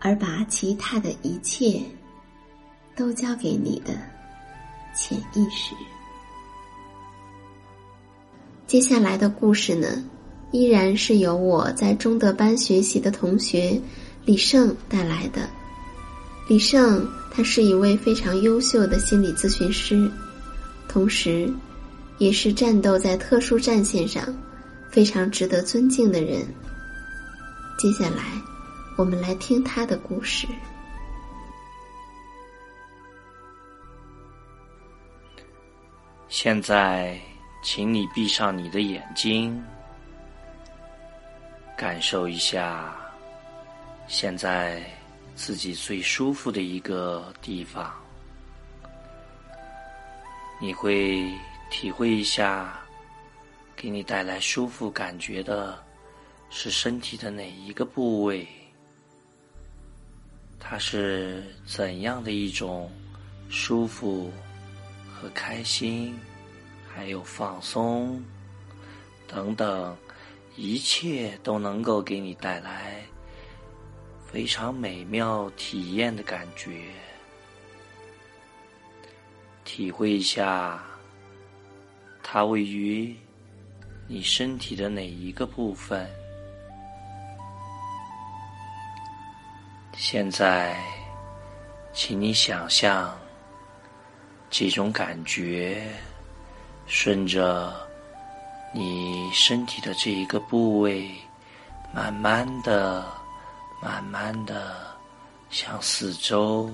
而把其他的一切都交给你的潜意识。接下来的故事呢，依然是由我在中德班学习的同学李胜带来的。李胜他是一位非常优秀的心理咨询师，同时，也是战斗在特殊战线上非常值得尊敬的人。接下来。我们来听他的故事。现在，请你闭上你的眼睛，感受一下现在自己最舒服的一个地方。你会体会一下，给你带来舒服感觉的是身体的哪一个部位？它是怎样的一种舒服和开心，还有放松等等，一切都能够给你带来非常美妙体验的感觉。体会一下，它位于你身体的哪一个部分？现在，请你想象这种感觉顺着你身体的这一个部位，慢慢的、慢慢的向四周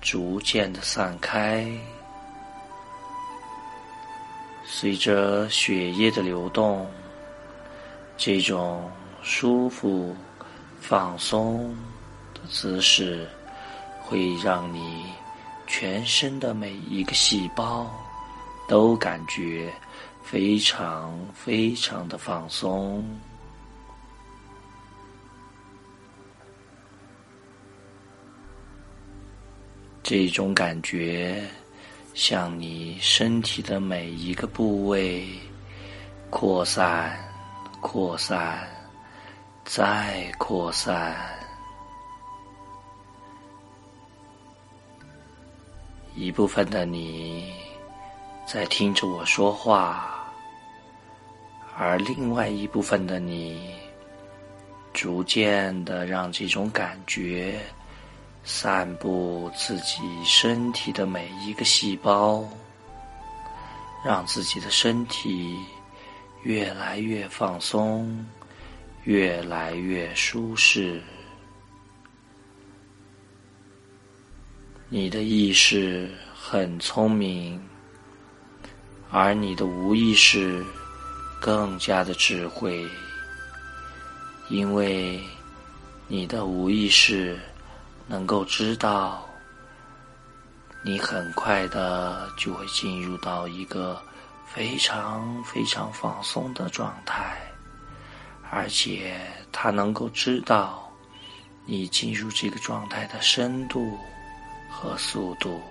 逐渐的散开，随着血液的流动，这种舒服、放松。姿势会让你全身的每一个细胞都感觉非常非常的放松。这种感觉向你身体的每一个部位扩散、扩散、再扩散。一部分的你在听着我说话，而另外一部分的你，逐渐的让这种感觉散布自己身体的每一个细胞，让自己的身体越来越放松，越来越舒适。你的意识很聪明，而你的无意识更加的智慧，因为你的无意识能够知道，你很快的就会进入到一个非常非常放松的状态，而且它能够知道你进入这个状态的深度。和速度，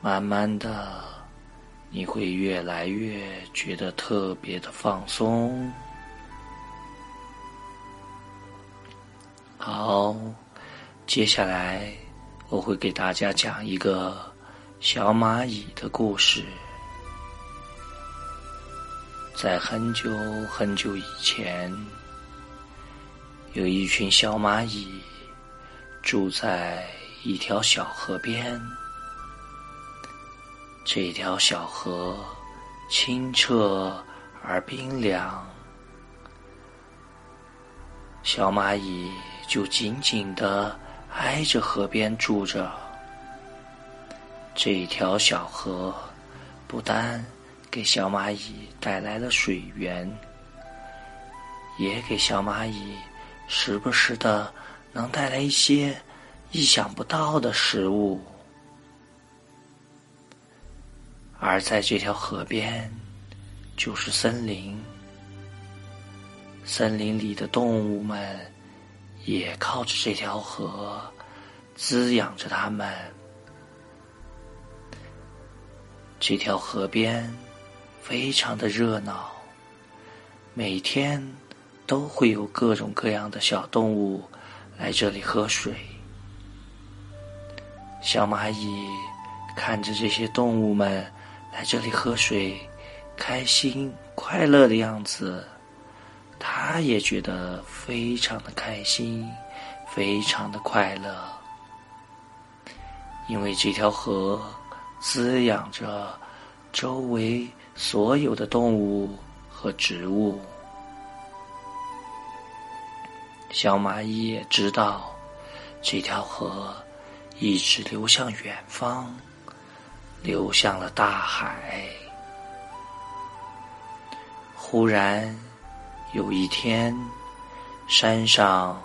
慢慢的，你会越来越觉得特别的放松。好，接下来我会给大家讲一个小蚂蚁的故事。在很久很久以前，有一群小蚂蚁。住在一条小河边，这条小河清澈而冰凉，小蚂蚁就紧紧的挨着河边住着。这条小河不但给小蚂蚁带来了水源，也给小蚂蚁时不时的。能带来一些意想不到的食物，而在这条河边就是森林，森林里的动物们也靠着这条河滋养着它们。这条河边非常的热闹，每天都会有各种各样的小动物。来这里喝水，小蚂蚁看着这些动物们来这里喝水，开心快乐的样子，它也觉得非常的开心，非常的快乐，因为这条河滋养着周围所有的动物和植物。小蚂蚁也知道，这条河一直流向远方，流向了大海。忽然有一天，山上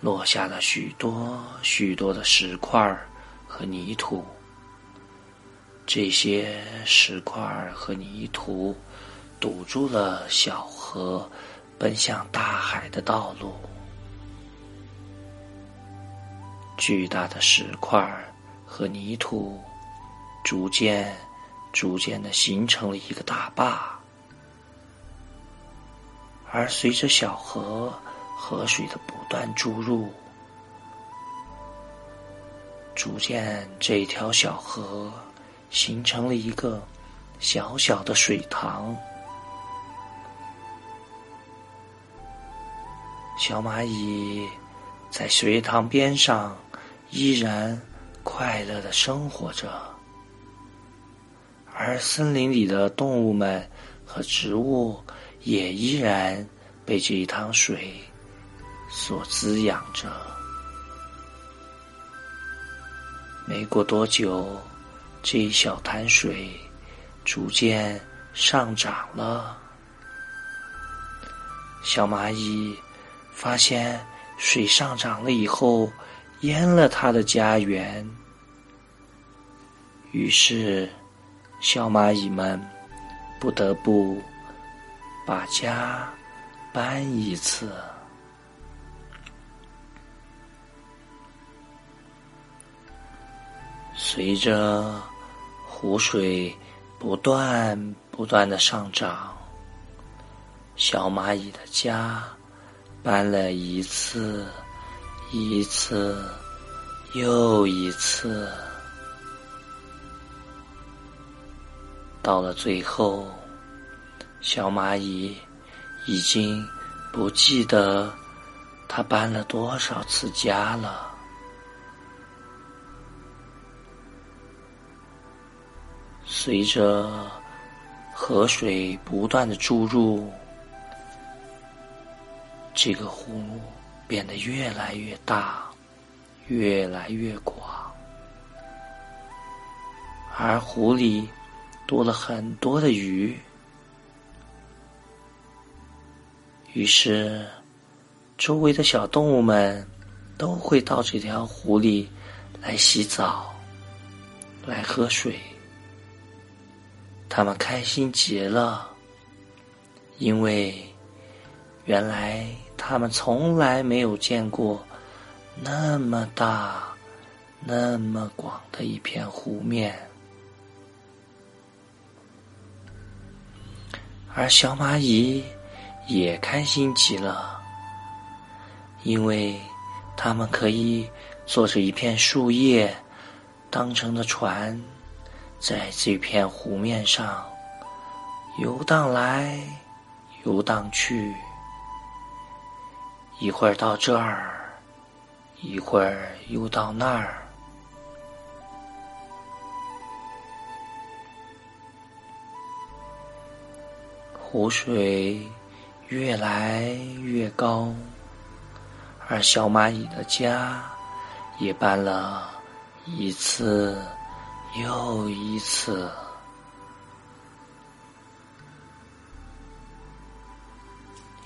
落下了许多许多的石块和泥土。这些石块和泥土堵住了小河奔向大海的道路。巨大的石块和泥土逐渐、逐渐的形成了一个大坝，而随着小河河水的不断注入，逐渐这条小河形成了一个小小的水塘。小蚂蚁在水塘边上。依然快乐的生活着，而森林里的动物们和植物也依然被这一塘水所滋养着。没过多久，这一小潭水逐渐上涨了。小蚂蚁发现水上涨了以后。淹了他的家园，于是小蚂蚁们不得不把家搬一次。随着湖水不断不断的上涨，小蚂蚁的家搬了一次。一次又一次，到了最后，小蚂蚁已经不记得它搬了多少次家了。随着河水不断的注入，这个湖变得越来越大，越来越广，而湖里多了很多的鱼。于是，周围的小动物们都会到这条湖里来洗澡，来喝水。他们开心极了，因为原来他们从来没有见过那么大、那么广的一片湖面。而小蚂蚁也开心极了，因为他们可以坐着一片树叶当成的船。在这片湖面上游荡来游荡去，一会儿到这儿，一会儿又到那儿。湖水越来越高，而小蚂蚁的家也搬了一次。又一次，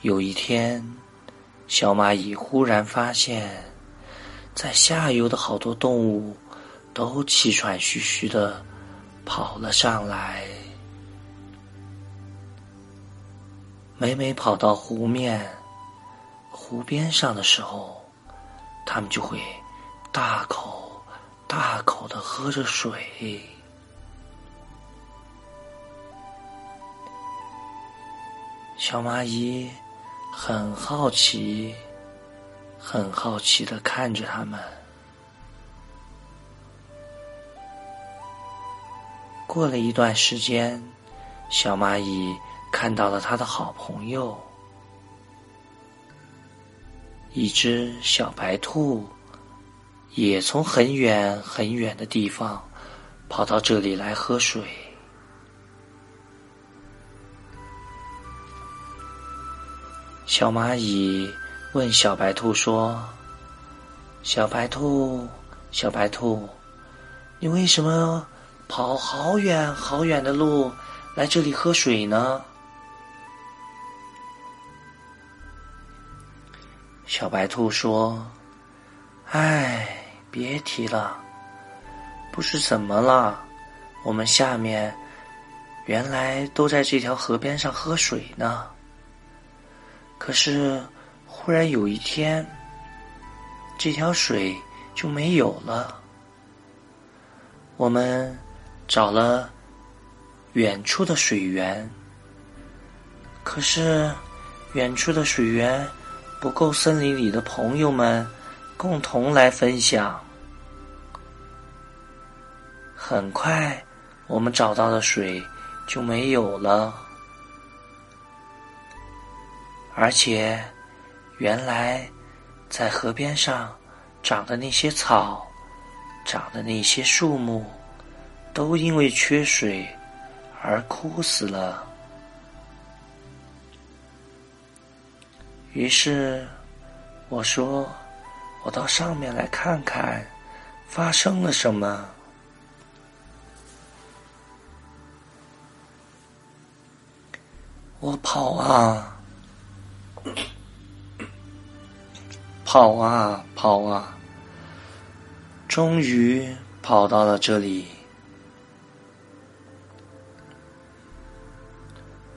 有一天，小蚂蚁忽然发现，在下游的好多动物都气喘吁吁的跑了上来。每每跑到湖面、湖边上的时候，它们就会大口。大口的喝着水，小蚂蚁很好奇，很好奇的看着他们。过了一段时间，小蚂蚁看到了他的好朋友，一只小白兔。也从很远很远的地方跑到这里来喝水。小蚂蚁问小白兔说：“小白兔，小白兔，你为什么跑好远好远的路来这里喝水呢？”小白兔说：“唉。”别提了，不是怎么了，我们下面原来都在这条河边上喝水呢。可是忽然有一天，这条水就没有了。我们找了远处的水源，可是远处的水源不够森林里的朋友们。共同来分享。很快，我们找到的水就没有了，而且，原来在河边上长的那些草、长的那些树木，都因为缺水而枯死了。于是，我说。我到上面来看看，发生了什么。我跑啊，跑啊，跑啊，终于跑到了这里。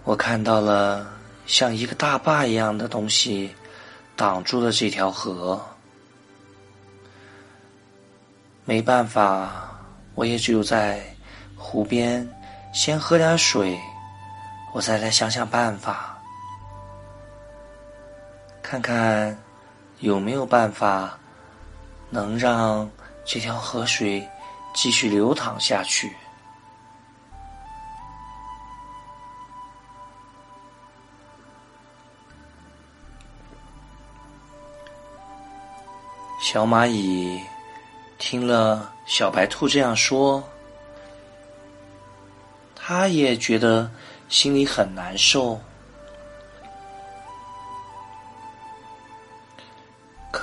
我看到了像一个大坝一样的东西，挡住了这条河。没办法，我也只有在湖边先喝点水，我再来想想办法，看看有没有办法能让这条河水继续流淌下去？小蚂蚁听了小白兔这样说他也觉得心里很难受。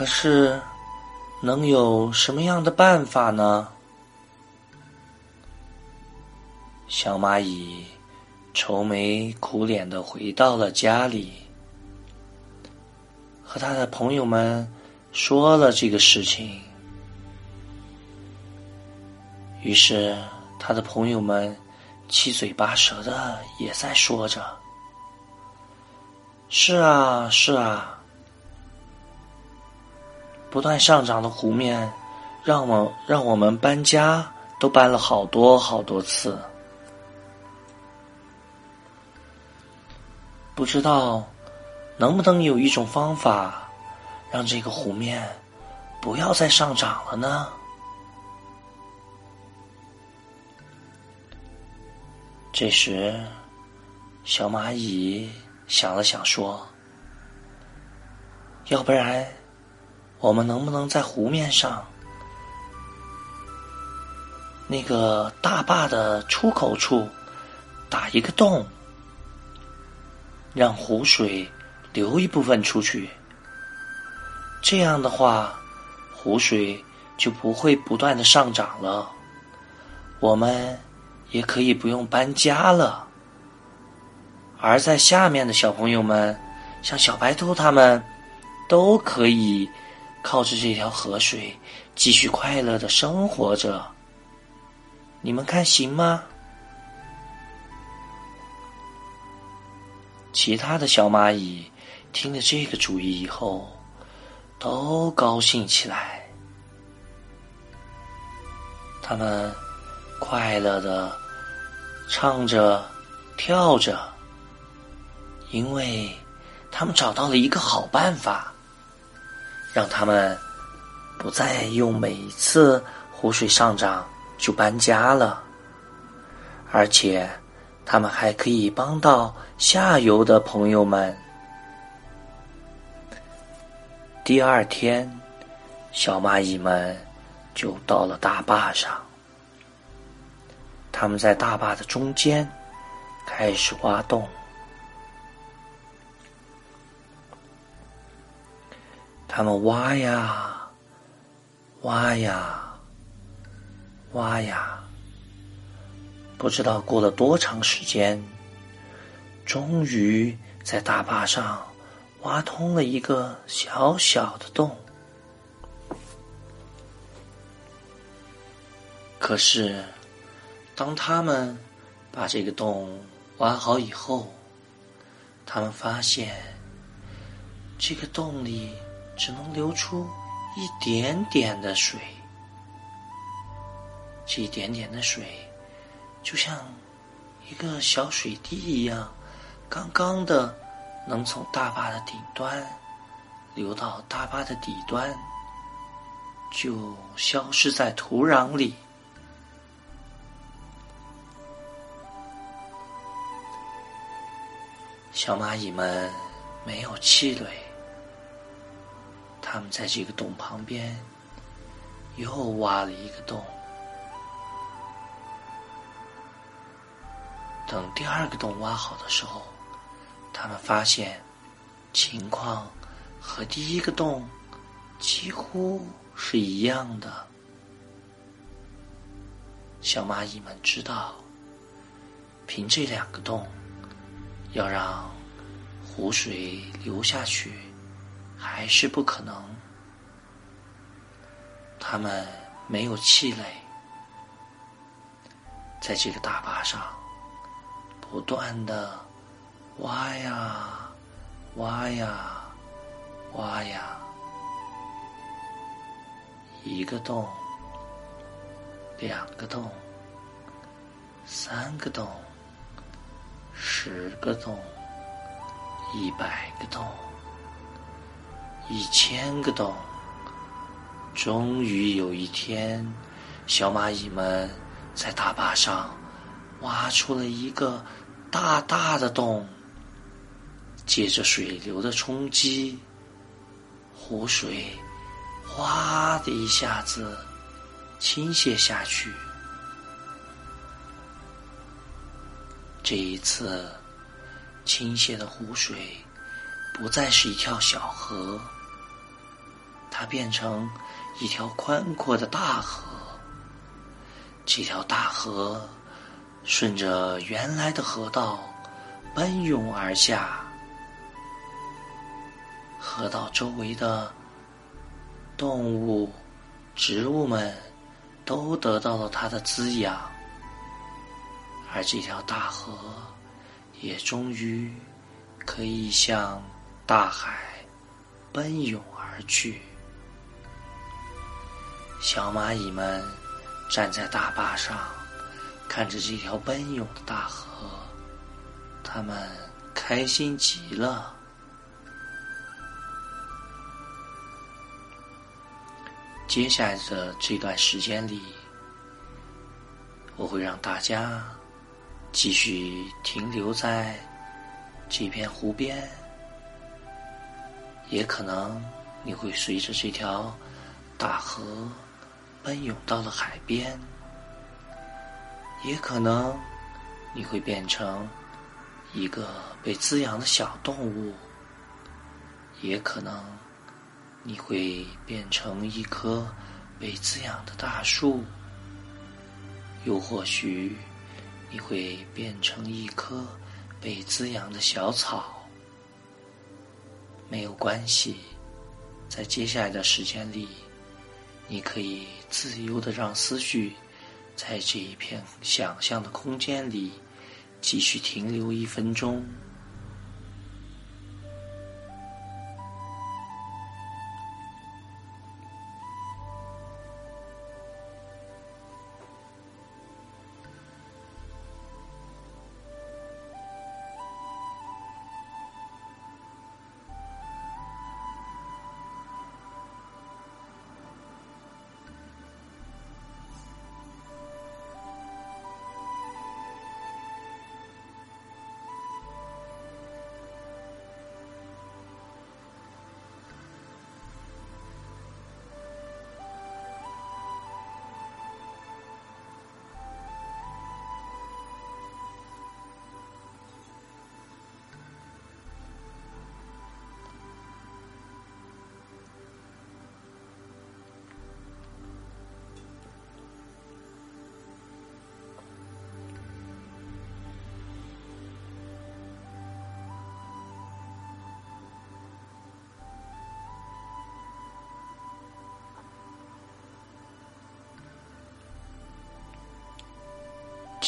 可是，能有什么样的办法呢？小蚂蚁愁眉苦脸的回到了家里，和他的朋友们说了这个事情。于是，他的朋友们七嘴八舌的也在说着：“是啊，是啊。”不断上涨的湖面，让我让我们搬家都搬了好多好多次。不知道能不能有一种方法，让这个湖面不要再上涨了呢？这时，小蚂蚁想了想，说：“要不然。”我们能不能在湖面上那个大坝的出口处打一个洞，让湖水流一部分出去？这样的话，湖水就不会不断的上涨了，我们也可以不用搬家了。而在下面的小朋友们，像小白兔他们，都可以。靠着这条河水继续快乐的生活着，你们看行吗？其他的小蚂蚁听了这个主意以后，都高兴起来，他们快乐的唱着、跳着，因为他们找到了一个好办法。让他们不再用每次湖水上涨就搬家了，而且他们还可以帮到下游的朋友们。第二天，小蚂蚁们就到了大坝上，他们在大坝的中间开始挖洞。他们挖呀，挖呀，挖呀，不知道过了多长时间，终于在大坝上挖通了一个小小的洞。可是，当他们把这个洞挖好以后，他们发现这个洞里。只能流出一点点的水，这一点点的水，就像一个小水滴一样，刚刚的能从大坝的顶端流到大坝的底端，就消失在土壤里。小蚂蚁们没有气馁。他们在这个洞旁边又挖了一个洞。等第二个洞挖好的时候，他们发现情况和第一个洞几乎是一样的。小蚂蚁们知道，凭这两个洞，要让湖水流下去。还是不可能。他们没有气馁，在这个大坝上不断的挖呀挖呀挖呀，一个洞，两个洞，三个洞，十个洞，一百个洞。一千个洞，终于有一天，小蚂蚁们在大坝上挖出了一个大大的洞。借着水流的冲击，湖水哗的一下子倾泻下去。这一次，倾泻的湖水不再是一条小河，它变成一条宽阔的大河。这条大河顺着原来的河道奔涌而下，河道周围的动物、植物们都得到了它的滋养。而这条大河也终于可以向大海奔涌而去。小蚂蚁们站在大坝上，看着这条奔涌的大河，它们开心极了。接下来的这段时间里，我会让大家。继续停留在这片湖边，也可能你会随着这条大河奔涌到了海边，也可能你会变成一个被滋养的小动物，也可能你会变成一棵被滋养的大树，又或许。你会变成一棵被滋养的小草，没有关系。在接下来的时间里，你可以自由的让思绪在这一片想象的空间里继续停留一分钟。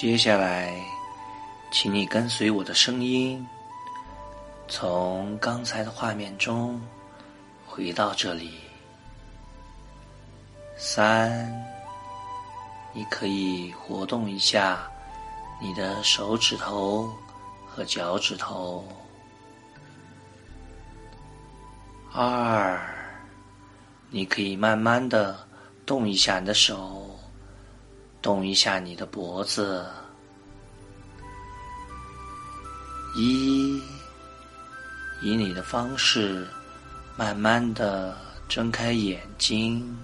接下来，请你跟随我的声音，从刚才的画面中回到这里。三，你可以活动一下你的手指头和脚趾头。二，你可以慢慢的动一下你的手。动一下你的脖子，一，以你的方式，慢慢的睁开眼睛。